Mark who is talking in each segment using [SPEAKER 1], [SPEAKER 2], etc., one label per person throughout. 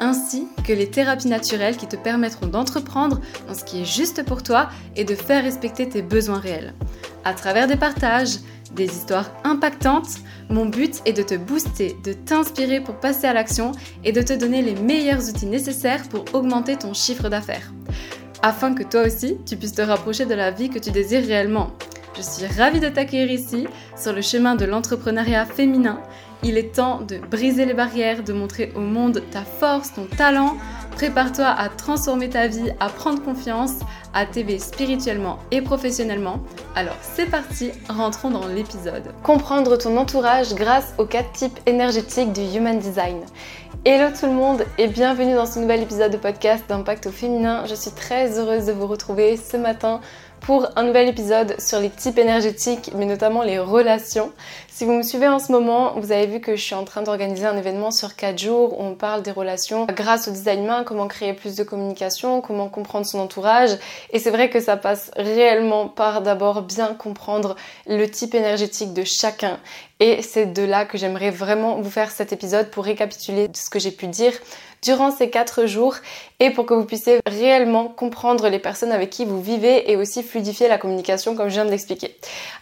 [SPEAKER 1] ainsi que les thérapies naturelles qui te permettront d'entreprendre dans ce qui est juste pour toi et de faire respecter tes besoins réels. À travers des partages, des histoires impactantes, mon but est de te booster, de t'inspirer pour passer à l'action et de te donner les meilleurs outils nécessaires pour augmenter ton chiffre d'affaires. Afin que toi aussi, tu puisses te rapprocher de la vie que tu désires réellement. Je suis ravie de t'accueillir ici, sur le chemin de l'entrepreneuriat féminin. Il est temps de briser les barrières, de montrer au monde ta force, ton talent. Prépare-toi à transformer ta vie, à prendre confiance, à t'aider spirituellement et professionnellement. Alors c'est parti, rentrons dans l'épisode. Comprendre ton entourage grâce aux quatre types énergétiques du Human Design. Hello tout le monde et bienvenue dans ce nouvel épisode de podcast d'Impact au féminin. Je suis très heureuse de vous retrouver ce matin pour un nouvel épisode sur les types énergétiques, mais notamment les relations. Si vous me suivez en ce moment, vous avez vu que je suis en train d'organiser un événement sur 4 jours où on parle des relations grâce au design humain, comment créer plus de communication, comment comprendre son entourage. Et c'est vrai que ça passe réellement par d'abord bien comprendre le type énergétique de chacun. Et c'est de là que j'aimerais vraiment vous faire cet épisode pour récapituler ce que j'ai pu dire durant ces 4 jours et pour que vous puissiez réellement comprendre les personnes avec qui vous vivez et aussi fluidifier la communication comme je viens de l'expliquer.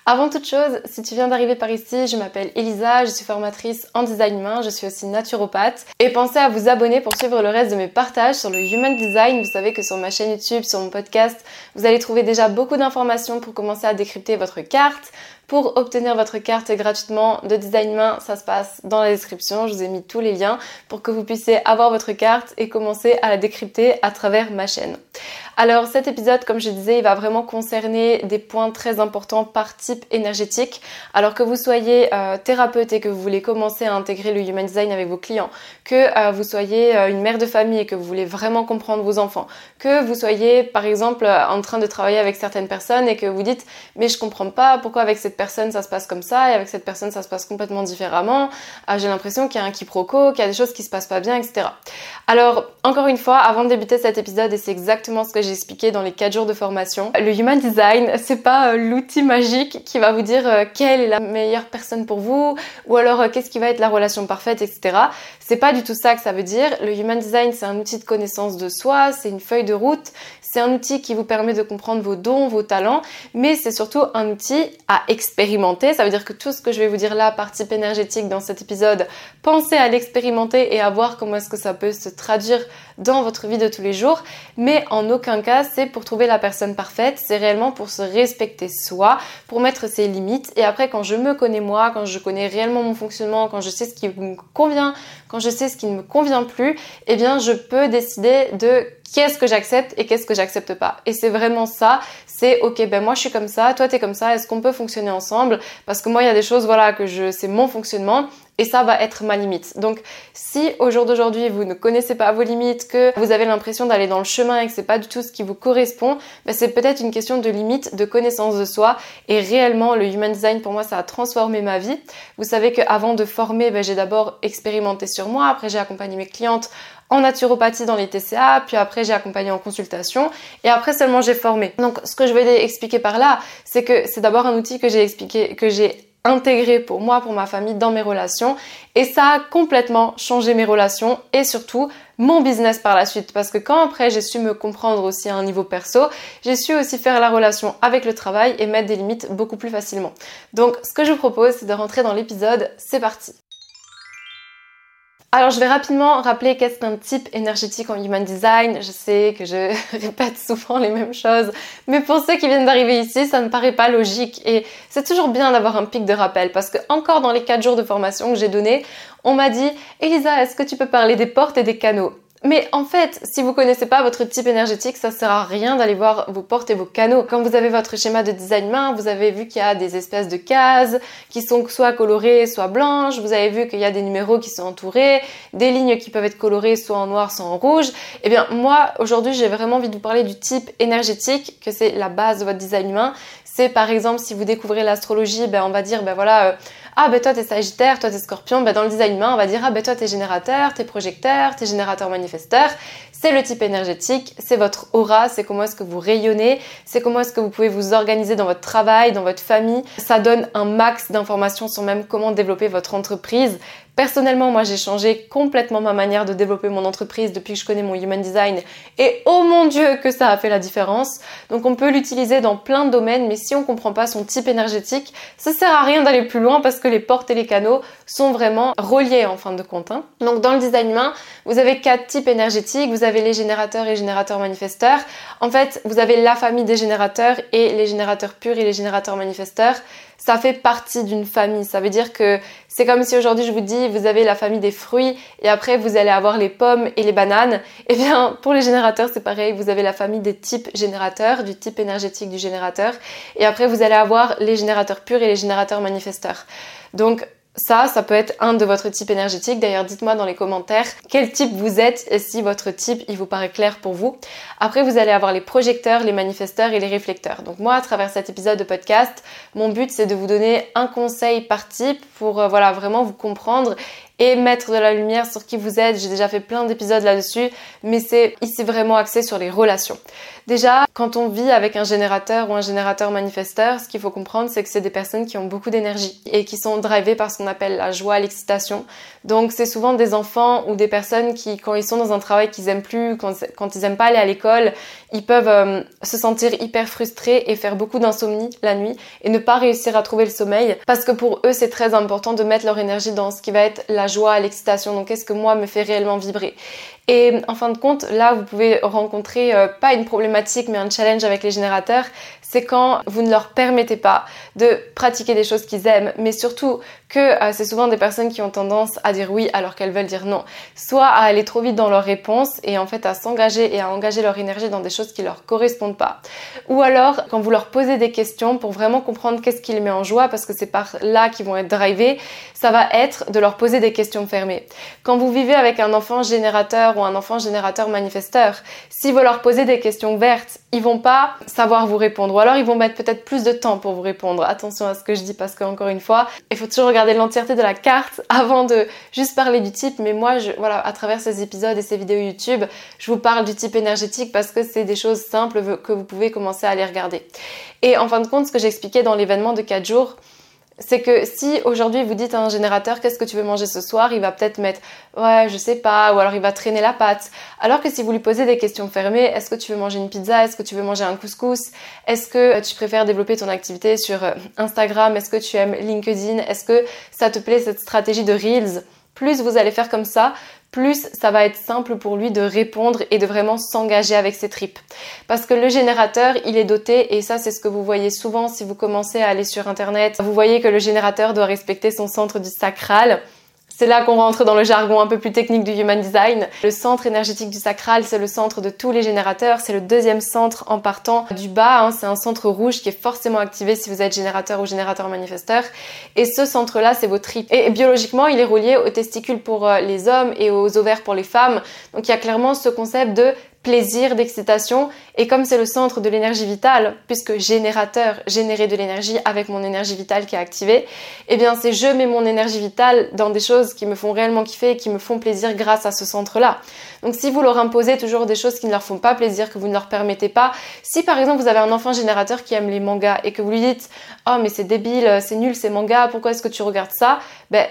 [SPEAKER 1] Avant toute chose, si tu viens d'arriver par ici, je m'appelle Elisa, je suis formatrice en design humain, je suis aussi naturopathe et pensez à vous abonner pour suivre le reste de mes partages sur le human design. Vous savez que sur ma chaîne YouTube, sur mon podcast, vous allez trouver déjà beaucoup d'informations pour commencer à décrypter votre carte, pour obtenir votre carte gratuitement de design humain, ça se passe dans la description. Je vous ai mis tous les liens pour que vous puissiez avoir votre carte et commencer à la décrypter à travers ma chaîne. Alors cet épisode, comme je disais, il va vraiment concerner des points très importants par type énergétique. Alors que vous soyez euh, thérapeute et que vous voulez commencer à intégrer le Human Design avec vos clients, que euh, vous soyez euh, une mère de famille et que vous voulez vraiment comprendre vos enfants, que vous soyez par exemple en train de travailler avec certaines personnes et que vous dites mais je comprends pas pourquoi avec cette personne ça se passe comme ça et avec cette personne ça se passe complètement différemment, j'ai l'impression qu'il y a un quiproquo, qu'il y a des choses qui se passent pas bien, etc. Alors encore une fois, avant de débuter cet épisode, et c'est exactement ce que j'ai expliqué dans les 4 jours de formation. Le Human Design, c'est pas euh, l'outil magique qui va vous dire euh, quelle est la meilleure personne pour vous, ou alors euh, qu'est-ce qui va être la relation parfaite, etc. C'est pas du tout ça que ça veut dire. Le Human Design, c'est un outil de connaissance de soi, c'est une feuille de route, c'est un outil qui vous permet de comprendre vos dons, vos talents, mais c'est surtout un outil à expérimenter. Ça veut dire que tout ce que je vais vous dire là par type énergétique dans cet épisode, pensez à l'expérimenter et à voir comment est-ce que ça peut se traduire dans votre vie de tous les jours. Mais en aucun cas, c'est pour trouver la personne parfaite. C'est réellement pour se respecter soi, pour mettre ses limites. Et après, quand je me connais moi, quand je connais réellement mon fonctionnement, quand je sais ce qui me convient, quand je sais ce qui ne me convient plus, eh bien, je peux décider de qu'est-ce que j'accepte et qu'est-ce que j'accepte pas. Et c'est vraiment ça, c'est ok, ben moi je suis comme ça, toi t'es comme ça, est-ce qu'on peut fonctionner ensemble? Parce que moi il y a des choses, voilà, que je, c'est mon fonctionnement et ça va être ma limite. Donc si au jour d'aujourd'hui vous ne connaissez pas vos limites, que vous avez l'impression d'aller dans le chemin et que c'est pas du tout ce qui vous correspond, ben c'est peut-être une question de limite, de connaissance de soi et réellement le human design pour moi ça a transformé ma vie. Vous savez qu'avant de former, ben, j'ai d'abord expérimenté sur moi, après j'ai accompagné mes clientes en naturopathie dans les TCA, puis après j'ai accompagné en consultation et après seulement j'ai formé. Donc ce que je vais expliquer par là, c'est que c'est d'abord un outil que j'ai expliqué que j'ai intégré pour moi, pour ma famille, dans mes relations. Et ça a complètement changé mes relations et surtout mon business par la suite. Parce que quand après j'ai su me comprendre aussi à un niveau perso, j'ai su aussi faire la relation avec le travail et mettre des limites beaucoup plus facilement. Donc ce que je vous propose, c'est de rentrer dans l'épisode. C'est parti. Alors je vais rapidement rappeler qu'est-ce qu'un type énergétique en Human Design. Je sais que je répète souvent les mêmes choses, mais pour ceux qui viennent d'arriver ici, ça ne paraît pas logique et c'est toujours bien d'avoir un pic de rappel parce que encore dans les 4 jours de formation que j'ai donné, on m'a dit Elisa, est-ce que tu peux parler des portes et des canaux? Mais en fait, si vous connaissez pas votre type énergétique, ça sert à rien d'aller voir vos portes et vos canaux. Quand vous avez votre schéma de design main, vous avez vu qu'il y a des espèces de cases qui sont soit colorées, soit blanches. Vous avez vu qu'il y a des numéros qui sont entourés, des lignes qui peuvent être colorées soit en noir, soit en rouge. Eh bien, moi, aujourd'hui, j'ai vraiment envie de vous parler du type énergétique, que c'est la base de votre design humain. C'est par exemple, si vous découvrez l'astrologie, ben, on va dire, ben voilà, euh, ah ben toi t'es Sagittaire, toi t'es Scorpion, ben dans le design humain on va dire ah ben toi t'es générateur, t'es projecteur, t'es générateur manifesteur. C'est le type énergétique, c'est votre aura, c'est comment est-ce que vous rayonnez, c'est comment est-ce que vous pouvez vous organiser dans votre travail, dans votre famille. Ça donne un max d'informations sur même comment développer votre entreprise. Personnellement, moi, j'ai changé complètement ma manière de développer mon entreprise depuis que je connais mon human design. Et oh mon dieu, que ça a fait la différence. Donc, on peut l'utiliser dans plein de domaines, mais si on comprend pas son type énergétique, ça sert à rien d'aller plus loin parce que les portes et les canaux sont vraiment reliés en fin de compte. Hein. Donc, dans le design humain, vous avez quatre types énergétiques. Vous avez les générateurs et générateurs manifesteurs. En fait, vous avez la famille des générateurs et les générateurs purs et les générateurs manifesteurs ça fait partie d'une famille. Ça veut dire que c'est comme si aujourd'hui je vous dis vous avez la famille des fruits et après vous allez avoir les pommes et les bananes. Eh bien pour les générateurs c'est pareil, vous avez la famille des types générateurs, du type énergétique du générateur et après vous allez avoir les générateurs purs et les générateurs manifesteurs. Donc ça, ça peut être un de votre type énergétique. D'ailleurs, dites-moi dans les commentaires quel type vous êtes et si votre type, il vous paraît clair pour vous. Après, vous allez avoir les projecteurs, les manifesteurs et les réflecteurs. Donc moi, à travers cet épisode de podcast, mon but, c'est de vous donner un conseil par type pour, euh, voilà, vraiment vous comprendre et mettre de la lumière sur qui vous êtes. J'ai déjà fait plein d'épisodes là-dessus, mais c'est ici vraiment axé sur les relations. Déjà, quand on vit avec un générateur ou un générateur manifesteur, ce qu'il faut comprendre, c'est que c'est des personnes qui ont beaucoup d'énergie et qui sont drivées par ce qu'on appelle la joie, l'excitation. Donc c'est souvent des enfants ou des personnes qui, quand ils sont dans un travail qu'ils aiment plus, quand, ils aiment pas aller à l'école, ils peuvent euh, se sentir hyper frustrés et faire beaucoup d'insomnie la nuit et ne pas réussir à trouver le sommeil parce que pour eux c'est très important de mettre leur énergie dans ce qui va être la joie, l'excitation. Donc qu'est-ce que moi me fait réellement vibrer? Et en fin de compte, là, vous pouvez rencontrer euh, pas une problématique, mais un challenge avec les générateurs. C'est quand vous ne leur permettez pas de pratiquer des choses qu'ils aiment, mais surtout que euh, c'est souvent des personnes qui ont tendance à dire oui alors qu'elles veulent dire non. Soit à aller trop vite dans leurs réponses et en fait à s'engager et à engager leur énergie dans des choses qui leur correspondent pas. Ou alors quand vous leur posez des questions pour vraiment comprendre qu'est-ce qui les met en joie, parce que c'est par là qu'ils vont être drivés, ça va être de leur poser des questions fermées. Quand vous vivez avec un enfant générateur ou un enfant générateur manifesteur. Si vous leur posez des questions vertes, ils vont pas savoir vous répondre ou alors ils vont mettre peut-être plus de temps pour vous répondre. Attention à ce que je dis parce que encore une fois, il faut toujours regarder l'entièreté de la carte avant de juste parler du type. Mais moi, voilà, à travers ces épisodes et ces vidéos YouTube, je vous parle du type énergétique parce que c'est des choses simples que vous pouvez commencer à aller regarder. Et en fin de compte, ce que j'expliquais dans l'événement de 4 jours, c'est que si aujourd'hui vous dites à un générateur qu'est-ce que tu veux manger ce soir, il va peut-être mettre ouais, je sais pas, ou alors il va traîner la pâte. Alors que si vous lui posez des questions fermées, est-ce que tu veux manger une pizza, est-ce que tu veux manger un couscous, est-ce que tu préfères développer ton activité sur euh, Instagram, est-ce que tu aimes LinkedIn, est-ce que ça te plaît cette stratégie de Reels? Plus vous allez faire comme ça, plus ça va être simple pour lui de répondre et de vraiment s'engager avec ses tripes. Parce que le générateur, il est doté, et ça c'est ce que vous voyez souvent si vous commencez à aller sur Internet, vous voyez que le générateur doit respecter son centre du sacral. C'est là qu'on rentre dans le jargon un peu plus technique du Human Design. Le centre énergétique du sacral, c'est le centre de tous les générateurs. C'est le deuxième centre en partant du bas. Hein. C'est un centre rouge qui est forcément activé si vous êtes générateur ou générateur manifesteur. Et ce centre-là, c'est vos tripes. Et biologiquement, il est relié aux testicules pour euh, les hommes et aux ovaires pour les femmes. Donc il y a clairement ce concept de plaisir, d'excitation. Et comme c'est le centre de l'énergie vitale, puisque générateur, générer de l'énergie avec mon énergie vitale qui est activée, eh bien c'est je mets mon énergie vitale dans des choses qui me font réellement kiffer et qui me font plaisir grâce à ce centre-là. Donc si vous leur imposez toujours des choses qui ne leur font pas plaisir, que vous ne leur permettez pas, si par exemple vous avez un enfant générateur qui aime les mangas et que vous lui dites "Oh mais c'est débile, c'est nul ces mangas, pourquoi est-ce que tu regardes ça?" Ben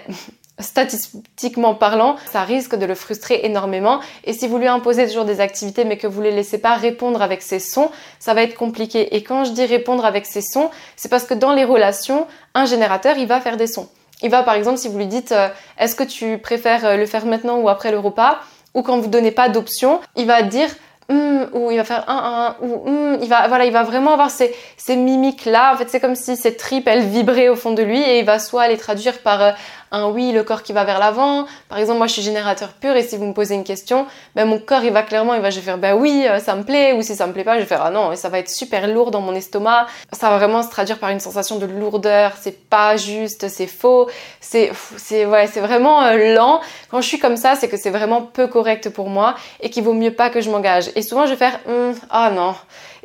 [SPEAKER 1] statistiquement parlant, ça risque de le frustrer énormément. Et si vous lui imposez toujours des activités mais que vous ne les laissez pas répondre avec ses sons, ça va être compliqué. Et quand je dis répondre avec ses sons, c'est parce que dans les relations, un générateur, il va faire des sons. Il va par exemple, si vous lui dites euh, est-ce que tu préfères euh, le faire maintenant ou après le repas, ou quand vous donnez pas d'option, il va dire hum, ou il va faire un, un, ou hum, il va, voilà, il va vraiment avoir ces, ces mimiques là. En fait, c'est comme si cette tripe, elle vibrait au fond de lui et il va soit les traduire par euh,
[SPEAKER 2] un oui, le corps qui va vers l'avant. Par exemple, moi je suis générateur pur et si vous me posez une question, ben mon corps il va clairement, il va je vais faire ben oui, euh, ça me plaît ou si ça me plaît pas, je vais faire ah non, et ça va être super lourd dans mon estomac. Ça va vraiment se traduire par une sensation de lourdeur, c'est pas juste, c'est faux, c'est c'est ouais, c'est vraiment euh, lent. Quand je suis comme ça, c'est que c'est vraiment peu correct pour moi et qu'il vaut mieux pas que je m'engage. Et souvent je vais faire hum, ah non.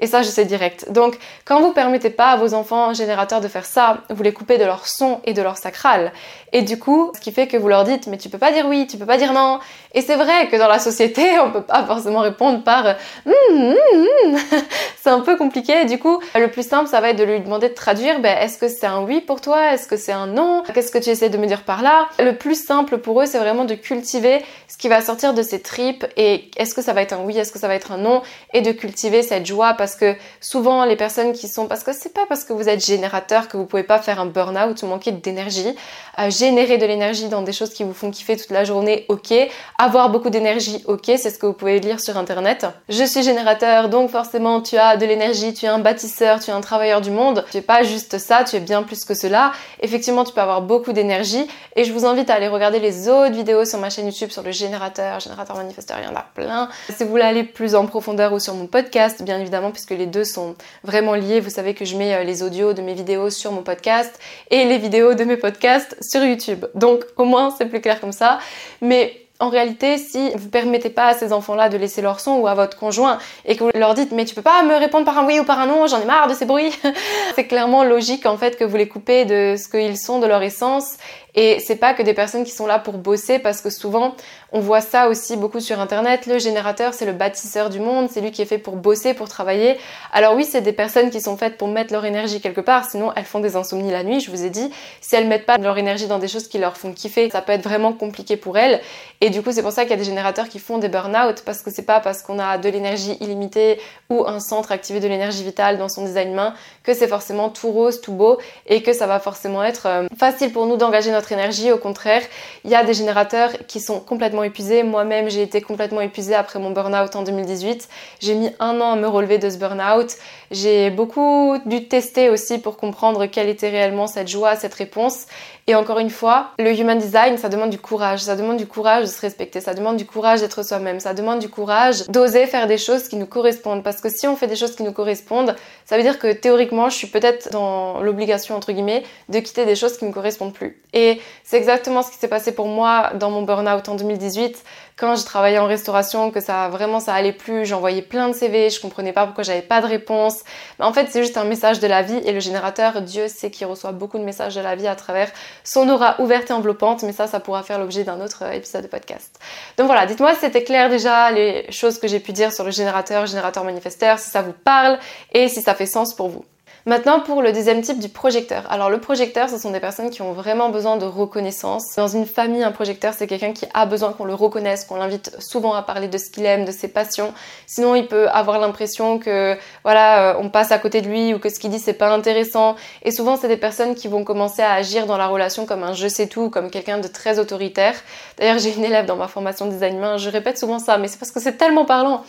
[SPEAKER 2] Et ça, je sais direct. Donc, quand vous permettez pas à vos enfants générateurs de faire ça, vous les coupez de leur son et de leur sacral. Et du coup, ce qui fait que vous leur dites, mais tu peux pas dire oui, tu peux pas dire non. Et c'est vrai que dans la société, on peut pas forcément répondre par hum, hum, hum. c'est un peu compliqué. Du coup, le plus simple, ça va être de lui demander de traduire, ben, est-ce que c'est un oui pour toi? Est-ce que c'est un non? Qu'est-ce que tu essaies de me dire par là? Le plus simple pour eux, c'est vraiment de cultiver ce qui va sortir de ces tripes et est-ce que ça va être un oui, est-ce que ça va être un non? Et de cultiver cette joie parce que souvent les personnes qui sont parce que c'est pas parce que vous êtes générateur que vous pouvez pas faire un burn-out ou manquer d'énergie. Euh, générer de l'énergie dans des choses qui vous font kiffer toute la journée, ok. Avoir beaucoup d'énergie, ok. C'est ce que vous pouvez lire sur internet. Je suis générateur, donc forcément tu as de l'énergie, tu es un bâtisseur, tu es un travailleur du monde. Tu es pas juste ça, tu es bien plus que cela. Effectivement, tu peux avoir beaucoup d'énergie et je vous invite à aller regarder les autres vidéos sur ma chaîne YouTube sur le générateur, générateur manifesteur, il y en a plein. Si vous voulez aller plus en profondeur ou sur mon podcast, bien évidemment, puisque les deux sont vraiment liés. Vous savez que je mets euh, les audios de mes vidéos sur mon podcast et les vidéos de mes podcasts sur YouTube. Donc au moins c'est plus clair comme ça. Mais en réalité, si vous permettez pas à ces enfants-là de laisser leur son ou à votre conjoint et que vous leur dites mais tu peux pas me répondre par un oui ou par un non, j'en ai marre de ces bruits, c'est clairement logique en fait que vous les coupez de ce qu'ils sont, de leur essence et c'est pas que des personnes qui sont là pour bosser parce que souvent on voit ça aussi beaucoup sur internet. Le générateur, c'est le bâtisseur du monde, c'est lui qui est fait pour bosser, pour travailler. Alors oui, c'est des personnes qui sont faites pour mettre leur énergie quelque part, sinon elles font des insomnies la nuit, je vous ai dit. Si elles mettent pas leur énergie dans des choses qui leur font kiffer, ça peut être vraiment compliqué pour elles. Et du coup, c'est pour ça qu'il y a des générateurs qui font des burn-out parce que c'est pas parce qu'on a de l'énergie illimitée ou un centre activé de l'énergie vitale dans son design main que c'est forcément tout rose, tout beau et que ça va forcément être euh, facile pour nous d'engager notre énergie. Au contraire, il y a des générateurs qui sont complètement épuisés. Moi-même, j'ai été complètement épuisée après mon burn-out en 2018. J'ai mis un an à me relever de ce burn-out. J'ai beaucoup dû tester aussi pour comprendre quelle était réellement cette joie, cette réponse. Et encore une fois, le human design, ça demande du courage. Ça demande du courage de se respecter. Ça demande du courage d'être soi-même. Ça demande du courage d'oser faire des choses qui nous correspondent. Parce que si on fait des choses qui nous correspondent, ça veut dire que théoriquement, je suis peut-être dans l'obligation, entre guillemets, de quitter des choses qui ne me correspondent plus. Et c'est exactement ce qui s'est passé pour moi dans mon burn-out en 2018 quand je travaillais en restauration, que ça vraiment ça allait plus, j'envoyais plein de CV, je comprenais pas pourquoi j'avais pas de réponse. Mais en fait, c'est juste un message de la vie et le générateur, Dieu sait qu'il reçoit beaucoup de messages de la vie à travers son aura ouverte et enveloppante, mais ça, ça pourra faire l'objet d'un autre épisode de podcast. Donc voilà, dites-moi si c'était clair déjà les choses que j'ai pu dire sur le générateur, générateur manifesteur, si ça vous parle et si ça fait sens pour vous. Maintenant pour le deuxième type du projecteur. Alors le projecteur, ce sont des personnes qui ont vraiment besoin de reconnaissance. Dans une famille, un projecteur, c'est quelqu'un qui a besoin qu'on le reconnaisse, qu'on l'invite souvent à parler de ce qu'il aime, de ses passions. Sinon, il peut avoir l'impression que voilà, euh, on passe à côté de lui ou que ce qu'il dit c'est pas intéressant. Et souvent, c'est des personnes qui vont commencer à agir dans la relation comme un je sais tout, comme quelqu'un de très autoritaire. D'ailleurs, j'ai une élève dans ma formation design humain, je répète souvent ça, mais c'est parce que c'est tellement parlant.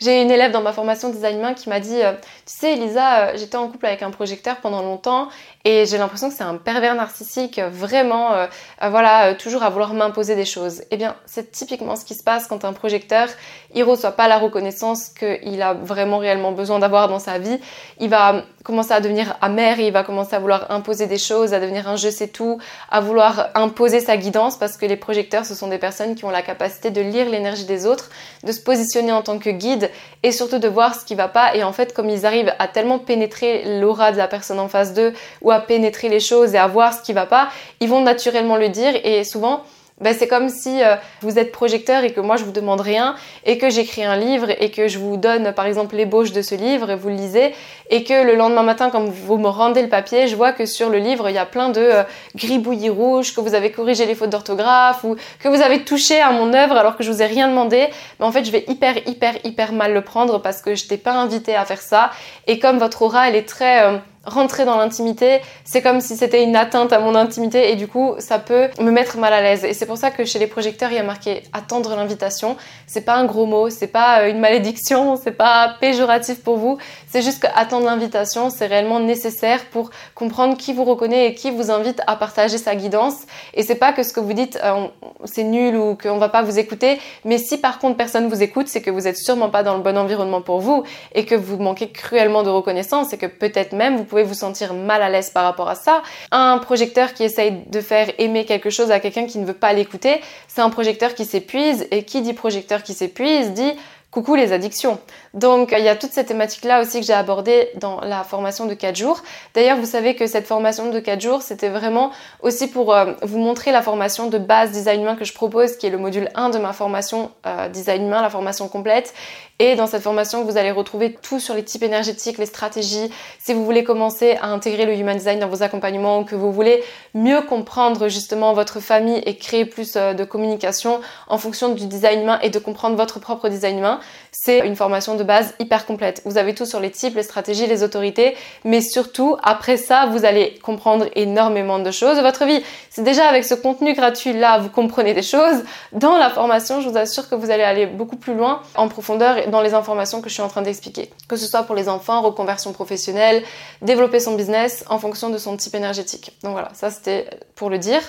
[SPEAKER 2] J'ai une élève dans ma formation design humain qui m'a dit euh, Tu sais, Elisa, euh, j'étais en couple avec un projecteur pendant longtemps et j'ai l'impression que c'est un pervers narcissique, vraiment, euh, voilà, toujours à vouloir m'imposer des choses. Eh bien, c'est typiquement ce qui se passe quand un projecteur, il reçoit pas la reconnaissance qu'il a vraiment réellement besoin d'avoir dans sa vie. Il va commencer à devenir amer, il va commencer à vouloir imposer des choses, à devenir un je sais tout, à vouloir imposer sa guidance parce que les projecteurs, ce sont des personnes qui ont la capacité de lire l'énergie des autres, de se positionner en tant que guide et surtout de voir ce qui va pas. Et en fait, comme ils arrivent à tellement pénétrer l'aura de la personne en face d'eux ou à pénétrer les choses et à voir ce qui va pas, ils vont naturellement le dire et souvent ben, c'est comme si euh, vous êtes projecteur et que moi je vous demande rien et que j'écris un livre et que je vous donne par exemple l'ébauche de ce livre et vous le lisez et que le lendemain matin quand vous me rendez le papier, je vois que sur le livre il y a plein de euh, gribouillis rouges, que vous avez corrigé les fautes d'orthographe ou que vous avez touché à mon œuvre alors que je vous ai rien demandé. Mais en fait je vais hyper hyper hyper mal le prendre parce que je t'ai pas invité à faire ça et comme votre aura elle est très euh, rentrer dans l'intimité, c'est comme si c'était une atteinte à mon intimité et du coup ça peut me mettre mal à l'aise. Et c'est pour ça que chez les projecteurs il y a marqué attendre l'invitation. C'est pas un gros mot, c'est pas euh, une malédiction, c'est pas péjoratif pour vous. C'est juste qu'attendre l'invitation c'est réellement nécessaire pour comprendre qui vous reconnaît et qui vous invite à partager sa guidance. Et c'est pas que ce que vous dites euh, c'est nul ou qu'on va pas vous écouter, mais si par contre personne vous écoute, c'est que vous êtes sûrement pas dans le bon environnement pour vous et que vous manquez cruellement de reconnaissance et que peut-être même vous pouvez vous sentir mal à l'aise par rapport à ça. Un projecteur qui essaye de faire aimer quelque chose à quelqu'un qui ne veut pas l'écouter, c'est un projecteur qui s'épuise et qui dit projecteur qui s'épuise dit coucou les addictions. Donc il y a toute cette thématique-là aussi que j'ai abordée dans la formation de 4 jours. D'ailleurs, vous savez que cette formation de 4 jours, c'était vraiment aussi pour euh, vous montrer la formation de base design humain que je propose, qui est le module 1 de ma formation euh, design humain, la formation complète. Et dans cette formation, vous allez retrouver tout sur les types énergétiques, les stratégies. Si vous voulez commencer à intégrer le human design dans vos accompagnements ou que vous voulez mieux comprendre justement votre famille et créer plus euh, de communication en fonction du design humain et de comprendre votre propre design humain, c'est une formation de base hyper complète. Vous avez tout sur les types, les stratégies, les autorités, mais surtout, après ça, vous allez comprendre énormément de choses de votre vie. C'est déjà avec ce contenu gratuit là, vous comprenez des choses. Dans la formation, je vous assure que vous allez aller beaucoup plus loin en profondeur dans les informations que je suis en train d'expliquer. Que ce soit pour les enfants, reconversion professionnelle, développer son business en fonction de son type énergétique. Donc voilà, ça c'était pour le dire.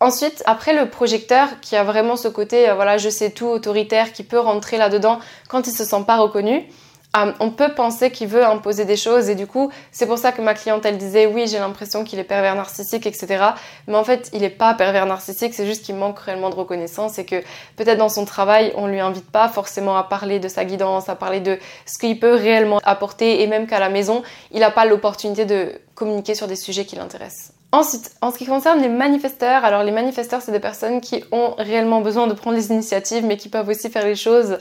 [SPEAKER 2] Ensuite, après le projecteur qui a vraiment ce côté, euh, voilà, je sais tout, autoritaire, qui peut rentrer là-dedans quand il se sent pas reconnu, euh, on peut penser qu'il veut imposer des choses et du coup, c'est pour ça que ma cliente, elle disait oui, j'ai l'impression qu'il est pervers narcissique, etc. Mais en fait, il n'est pas pervers narcissique, c'est juste qu'il manque réellement de reconnaissance et que peut-être dans son travail, on lui invite pas forcément à parler de sa guidance, à parler de ce qu'il peut réellement apporter et même qu'à la maison, il n'a pas l'opportunité de communiquer sur des sujets qui l'intéressent. Ensuite, en ce qui concerne les manifesteurs, alors les manifesteurs, c'est des personnes qui ont réellement besoin de prendre les initiatives, mais qui peuvent aussi faire les choses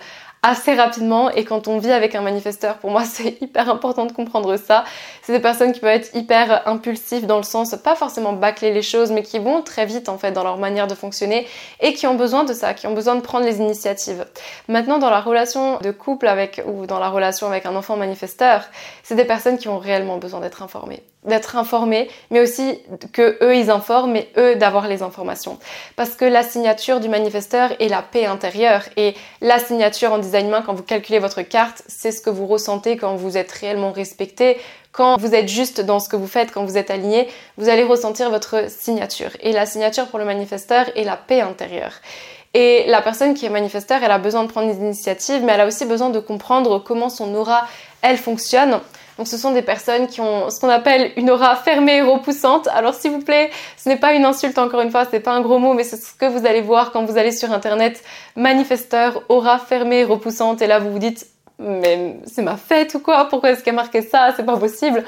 [SPEAKER 2] assez rapidement et quand on vit avec un manifesteur, pour moi c'est hyper important de comprendre ça. C'est des personnes qui peuvent être hyper impulsives dans le sens pas forcément bâcler les choses mais qui vont très vite en fait dans leur manière de fonctionner et qui ont besoin de ça, qui ont besoin de prendre les initiatives. Maintenant dans la relation de couple avec ou dans la relation avec un enfant manifesteur, c'est des personnes qui ont réellement besoin d'être informées d'être informés, mais aussi que eux ils informent et eux d'avoir les informations. Parce que la signature du manifesteur est la paix intérieure et la signature en design main quand vous calculez votre carte, c'est ce que vous ressentez quand vous êtes réellement respecté, quand vous êtes juste dans ce que vous faites, quand vous êtes aligné, vous allez ressentir votre signature. Et la signature pour le manifesteur est la paix intérieure. Et la personne qui est manifesteur, elle a besoin de prendre des initiatives, mais elle a aussi besoin de comprendre comment son aura, elle fonctionne donc ce sont des personnes qui ont ce qu'on appelle une aura fermée et repoussante. Alors s'il vous plaît, ce n'est pas une insulte encore une fois, ce n'est pas un gros mot, mais c'est ce que vous allez voir quand vous allez sur internet. Manifesteur, aura fermée et repoussante. Et là vous vous dites, mais c'est ma fête ou quoi? Pourquoi est-ce qu'elle a marqué ça? C'est pas possible.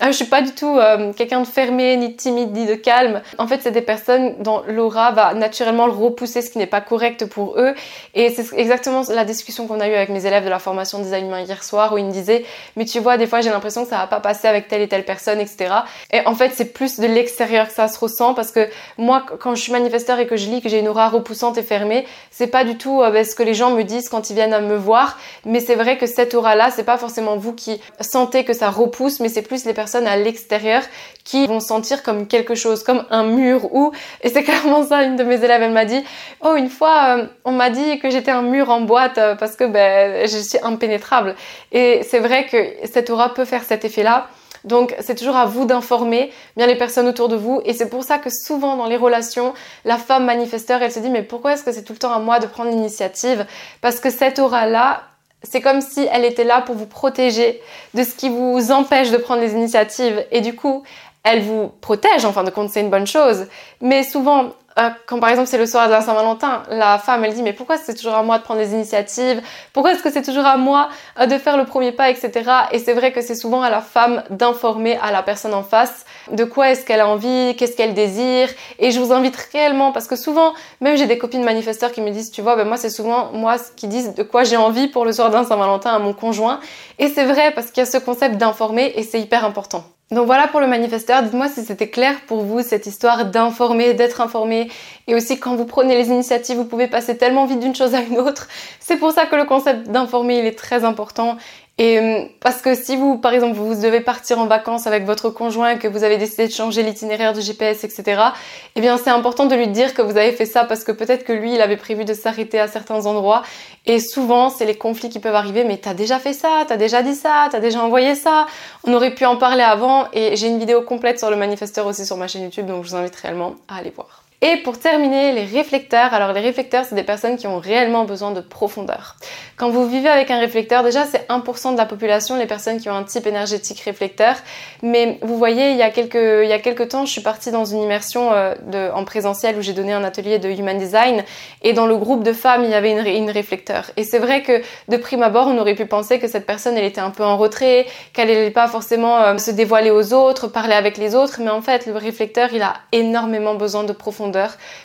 [SPEAKER 2] Ah, je suis pas du tout euh, quelqu'un de fermé, ni de timide, ni de calme. En fait, c'est des personnes dont l'aura va naturellement le repousser, ce qui n'est pas correct pour eux. Et c'est exactement la discussion qu'on a eue avec mes élèves de la formation design humain hier soir, où ils me disaient, mais tu vois, des fois j'ai l'impression que ça va pas passer avec telle et telle personne, etc. Et en fait, c'est plus de l'extérieur que ça se ressent, parce que moi, quand je suis manifesteur et que je lis que j'ai une aura repoussante et fermée, c'est pas du tout euh, ben, ce que les gens me disent quand ils viennent à me voir. Mais c'est vrai que cette aura-là, c'est pas forcément vous qui sentez que ça repousse, mais c'est plus les personnes à l'extérieur qui vont sentir comme quelque chose, comme un mur ou, et c'est clairement ça, une de mes élèves, elle m'a dit, oh, une fois, euh, on m'a dit que j'étais un mur en boîte euh, parce que ben, je suis impénétrable. Et c'est vrai que cette aura peut faire cet effet-là. Donc c'est toujours à vous d'informer bien les personnes autour de vous et c'est pour ça que souvent dans les relations, la femme manifesteur, elle se dit mais pourquoi est-ce que c'est tout le temps à moi de prendre l'initiative? Parce que cette aura-là, c'est comme si elle était là pour vous protéger de ce qui vous empêche de prendre les initiatives. Et du coup, elle vous protège, en fin de compte, c'est une bonne chose. Mais souvent, euh, quand par exemple c'est le soir de la Saint-Valentin, la femme elle dit mais pourquoi c'est toujours à moi de prendre des initiatives? Pourquoi est-ce que c'est toujours à moi euh, de faire le premier pas, etc. Et c'est vrai que c'est souvent à la femme d'informer à la personne en face de quoi est-ce qu'elle a envie, qu'est-ce qu'elle désire. Et je vous invite réellement parce que souvent, même j'ai des copines manifesteurs qui me disent, tu vois, ben moi c'est souvent moi qui disent de quoi j'ai envie pour le soir d'un Saint-Valentin à mon conjoint. Et c'est vrai parce qu'il y a ce concept d'informer et c'est hyper important. Donc voilà pour le manifesteur, dites-moi si c'était clair pour vous cette histoire d'informer, d'être informé. Et aussi quand vous prenez les initiatives, vous pouvez passer tellement vite d'une chose à une autre. C'est pour ça que le concept d'informer il est très important Et euh, parce que si vous, par exemple, vous devez partir en vacances avec votre conjoint, que vous avez décidé de changer l'itinéraire du GPS, etc., eh bien c'est important de lui dire que vous avez fait ça parce que peut-être que lui, il avait prévu de s'arrêter à certains endroits. Et souvent, c'est les conflits qui peuvent arriver, mais t'as déjà fait ça, t'as déjà dit ça, t'as déjà envoyé ça, on aurait pu en parler avant. Et j'ai une vidéo complète sur le manifesteur aussi sur ma chaîne YouTube, donc je vous invite réellement à aller voir. Et pour terminer, les réflecteurs. Alors les réflecteurs, c'est des personnes qui ont réellement besoin de profondeur. Quand vous vivez avec un réflecteur, déjà c'est 1% de la population, les personnes qui ont un type énergétique réflecteur. Mais vous voyez, il y a quelques, il y a quelques temps, je suis partie dans une immersion euh, en présentiel où j'ai donné un atelier de Human Design. Et dans le groupe de femmes, il y avait une, une réflecteur. Et c'est vrai que de prime abord, on aurait pu penser que cette personne, elle était un peu en retrait, qu'elle n'allait pas forcément euh, se dévoiler aux autres, parler avec les autres. Mais en fait, le réflecteur, il a énormément besoin de profondeur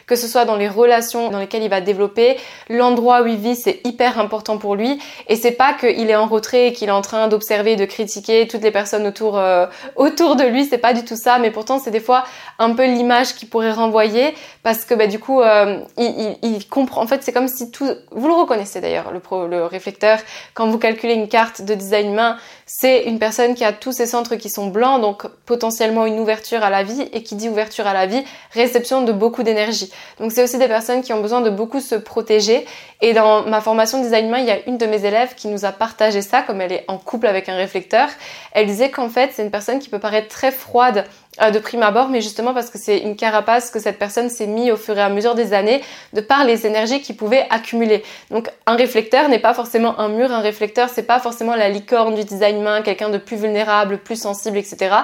[SPEAKER 2] que ce soit dans les relations dans lesquelles il va développer, l'endroit où il vit, c'est hyper important pour lui. Et c'est pas qu'il est en retrait et qu'il est en train d'observer, de critiquer toutes les personnes autour, euh, autour de lui, c'est pas du tout ça. Mais pourtant, c'est des fois un peu l'image qu'il pourrait renvoyer parce que bah, du coup, euh, il, comprend. En fait, c'est comme si tout. Vous le reconnaissez d'ailleurs, le, le réflecteur, quand vous calculez une carte de design main, c'est une personne qui a tous ses centres qui sont blancs, donc potentiellement une ouverture à la vie. Et qui dit ouverture à la vie, réception de beaucoup d'énergie. Donc c'est aussi des personnes qui ont besoin de beaucoup se protéger. Et dans ma formation design main, il y a une de mes élèves qui nous a partagé ça, comme elle est en couple avec un réflecteur. Elle disait qu'en fait, c'est une personne qui peut paraître très froide euh, de prime abord, mais justement parce que c'est une carapace que cette personne s'est mis au fur et à mesure des années de par les énergies qu'il pouvait accumuler. Donc un réflecteur n'est pas forcément un mur, un réflecteur c'est pas forcément la licorne du design main, quelqu'un de plus vulnérable, plus sensible, etc.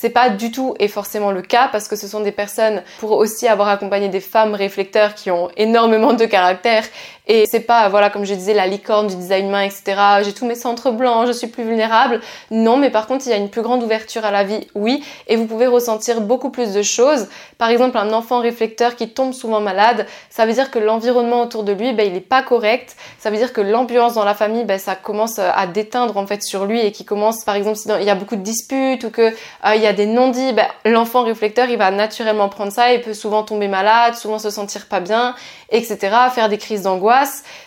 [SPEAKER 2] C'est pas du tout et forcément le cas parce que ce sont des personnes pour aussi avoir accompagné des femmes réflecteurs qui ont énormément de caractère et c'est pas voilà comme je disais la licorne du design main etc. J'ai tous mes centres blancs, je suis plus vulnérable. Non, mais par contre il y a une plus grande ouverture à la vie, oui, et vous pouvez ressentir beaucoup plus de choses. Par exemple un enfant réflecteur qui tombe souvent malade, ça veut dire que l'environnement autour de lui ben, il est pas correct. Ça veut dire que l'ambiance dans la famille ben, ça commence à déteindre en fait sur lui et qui commence par exemple si il y a beaucoup de disputes ou que euh, il y a des non-dits, ben, l'enfant réflecteur, il va naturellement prendre ça, il peut souvent tomber malade, souvent se sentir pas bien, etc., faire des crises d'angoisse.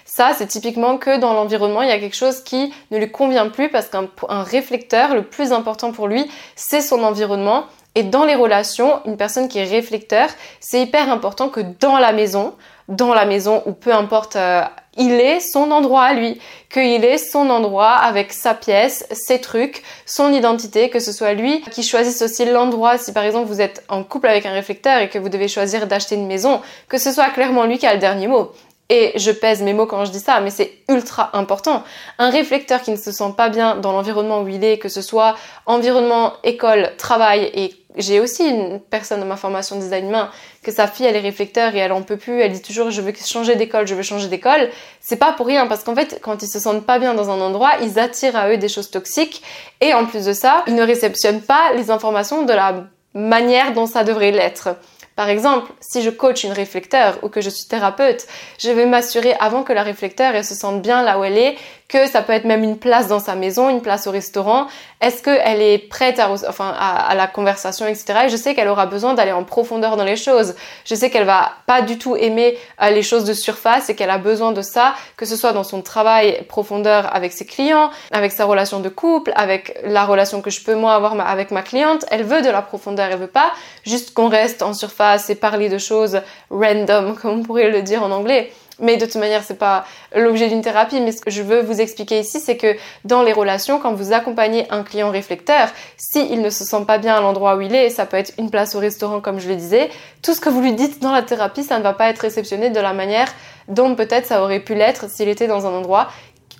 [SPEAKER 2] Ça, c'est typiquement que dans l'environnement, il y a quelque chose qui ne lui convient plus parce qu'un réflecteur, le plus important pour lui, c'est son environnement. Et dans les relations, une personne qui est réflecteur, c'est hyper important que dans la maison, dans la maison ou peu importe euh, il est son endroit à lui, qu'il est son endroit avec sa pièce, ses trucs, son identité, que ce soit lui qui choisisse aussi l'endroit si par exemple vous êtes en couple avec un réflecteur et que vous devez choisir d'acheter une maison, que ce soit clairement lui qui a le dernier mot. Et je pèse mes mots quand je dis ça, mais c'est ultra important. Un réflecteur qui ne se sent pas bien dans l'environnement où il est, que ce soit environnement, école, travail et j'ai aussi une personne dans ma formation design main que sa fille elle est réflecteur et elle en peut plus, elle dit toujours je veux changer d'école, je veux changer d'école. C'est pas pour rien parce qu'en fait quand ils se sentent pas bien dans un endroit, ils attirent à eux des choses toxiques et en plus de ça, ils ne réceptionnent pas les informations de la manière dont ça devrait l'être. Par exemple, si je coach une réflecteur ou que je suis thérapeute, je vais m'assurer avant que la réflecteur elle se sente bien là où elle est, que ça peut être même une place dans sa maison, une place au restaurant. Est-ce qu'elle est prête à, la conversation, etc. Et je sais qu'elle aura besoin d'aller en profondeur dans les choses. Je sais qu'elle va pas du tout aimer euh, les choses de surface et qu'elle a besoin de ça, que ce soit dans son travail profondeur avec ses clients, avec sa relation de couple, avec la relation que je peux moi avoir avec ma cliente. Elle veut de la profondeur, elle veut pas juste qu'on reste en surface et parler de choses random, comme on pourrait le dire en anglais. Mais de toute manière, c'est pas l'objet d'une thérapie. Mais ce que je veux vous expliquer ici, c'est que dans les relations, quand vous accompagnez un client réflecteur, s'il ne se sent pas bien à l'endroit où il est, ça peut être une place au restaurant, comme je le disais, tout ce que vous lui dites dans la thérapie, ça ne va pas être réceptionné de la manière dont peut-être ça aurait pu l'être s'il était dans un endroit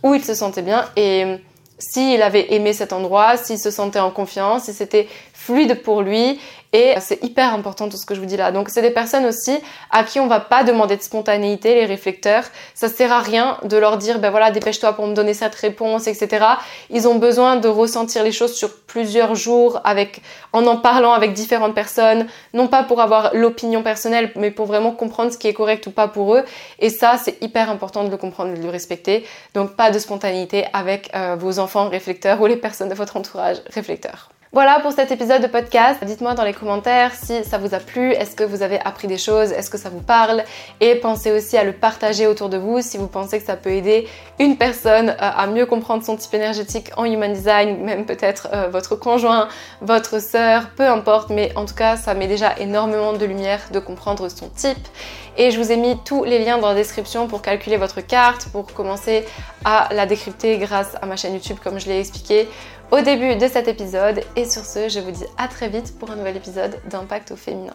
[SPEAKER 2] où il se sentait bien et s'il avait aimé cet endroit, s'il se sentait en confiance, si c'était fluide pour lui et c'est hyper important tout ce que je vous dis là. Donc c'est des personnes aussi à qui on va pas demander de spontanéité, les réflecteurs. Ça sert à rien de leur dire ben voilà dépêche-toi pour me donner cette réponse, etc. Ils ont besoin de ressentir les choses sur plusieurs jours avec en en parlant avec différentes personnes, non pas pour avoir l'opinion personnelle, mais pour vraiment comprendre ce qui est correct ou pas pour eux. Et ça c'est hyper important de le comprendre, de le respecter. Donc pas de spontanéité avec euh, vos enfants réflecteurs ou les personnes de votre entourage réflecteurs. Voilà pour cet épisode de podcast. Dites-moi dans les commentaires si ça vous a plu, est-ce que vous avez appris des choses, est-ce que ça vous parle? Et pensez aussi à le partager autour de vous si vous pensez que ça peut aider une personne euh, à mieux comprendre son type énergétique en human design, même peut-être euh, votre conjoint, votre sœur, peu importe, mais en tout cas ça met déjà énormément de lumière de comprendre son type. Et je vous ai mis tous les liens dans la description pour calculer votre carte, pour commencer à la décrypter grâce à ma chaîne YouTube comme je l'ai expliqué au début de cet épisode. Et sur ce, je vous dis à très vite pour un nouvel épisode d'Impact au féminin.